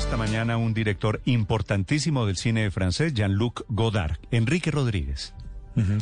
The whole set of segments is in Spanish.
esta mañana un director importantísimo del cine francés, Jean-Luc Godard, Enrique Rodríguez.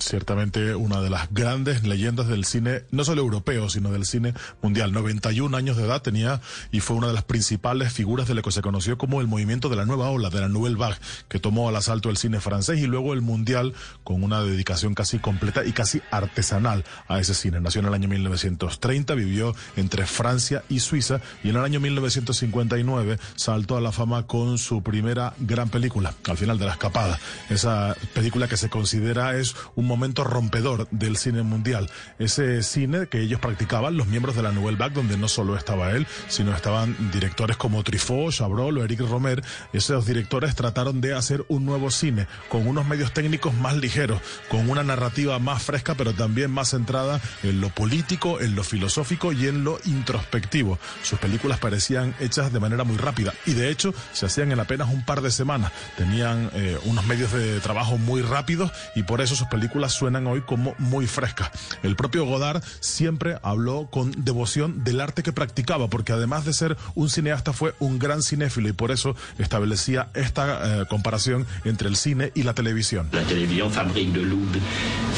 Ciertamente una de las grandes leyendas del cine, no solo europeo, sino del cine mundial. 91 años de edad tenía y fue una de las principales figuras de lo que se conoció como el movimiento de la nueva ola, de la Nouvelle Vague, que tomó al asalto el cine francés y luego el mundial con una dedicación casi completa y casi artesanal a ese cine. Nació en el año 1930, vivió entre Francia y Suiza y en el año 1959 saltó a la fama con su primera gran película, Al final de la escapada. Esa película que se considera es un momento rompedor del cine mundial. Ese cine que ellos practicaban, los miembros de la Nouvelle Vague, donde no solo estaba él, sino estaban directores como Truffaut, Chabrol o Eric Romer. Esos directores trataron de hacer un nuevo cine con unos medios técnicos más ligeros, con una narrativa más fresca, pero también más centrada en lo político, en lo filosófico y en lo introspectivo. Sus películas parecían hechas de manera muy rápida y de hecho se hacían en apenas un par de semanas. Tenían eh, unos medios de trabajo muy rápidos y por eso sus películas suenan hoy como muy frescas. El propio Godard siempre habló con devoción del arte que practicaba, porque además de ser un cineasta fue un gran cinéfilo y por eso establecía esta eh, comparación entre el cine y la televisión. La televisión fabrique de l'oubli,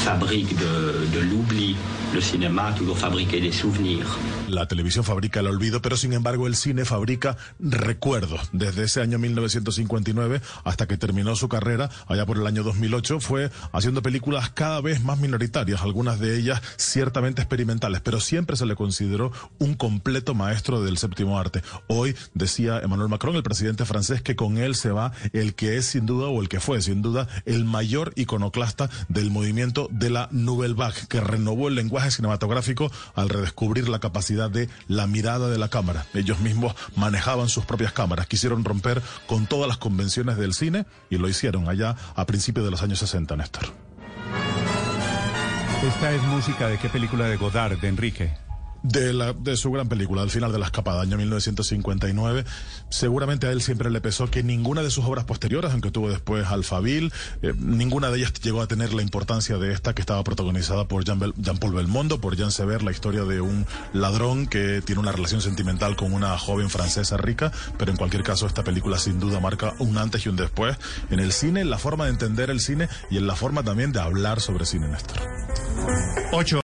fabrique de, l'oubli. Le cinéma toujours fabrique des souvenirs. La televisión fabrica el olvido, pero sin embargo el cine fabrica recuerdos. Desde ese año 1959 hasta que terminó su carrera, allá por el año 2008, fue haciendo películas cada vez más minoritarias, algunas de ellas ciertamente experimentales, pero siempre se le consideró un completo maestro del séptimo arte. Hoy decía Emmanuel Macron, el presidente francés, que con él se va el que es sin duda o el que fue sin duda el mayor iconoclasta del movimiento de la Nouvelle Vague, que renovó el lenguaje cinematográfico al redescubrir la capacidad de la mirada de la cámara. Ellos mismos manejaban sus propias cámaras, quisieron romper con todas las convenciones del cine y lo hicieron allá a principios de los años 60, Néstor. Esta es música de qué película de Godard, de Enrique de, la, de su gran película, Al final de la escapada, año 1959. Seguramente a él siempre le pesó que ninguna de sus obras posteriores, aunque tuvo después Alfabil, eh, ninguna de ellas llegó a tener la importancia de esta que estaba protagonizada por Jean, Paul Belmondo, por Jean Sever, la historia de un ladrón que tiene una relación sentimental con una joven francesa rica, pero en cualquier caso esta película sin duda marca un antes y un después en el cine, en la forma de entender el cine y en la forma también de hablar sobre cine, Néstor. Ocho.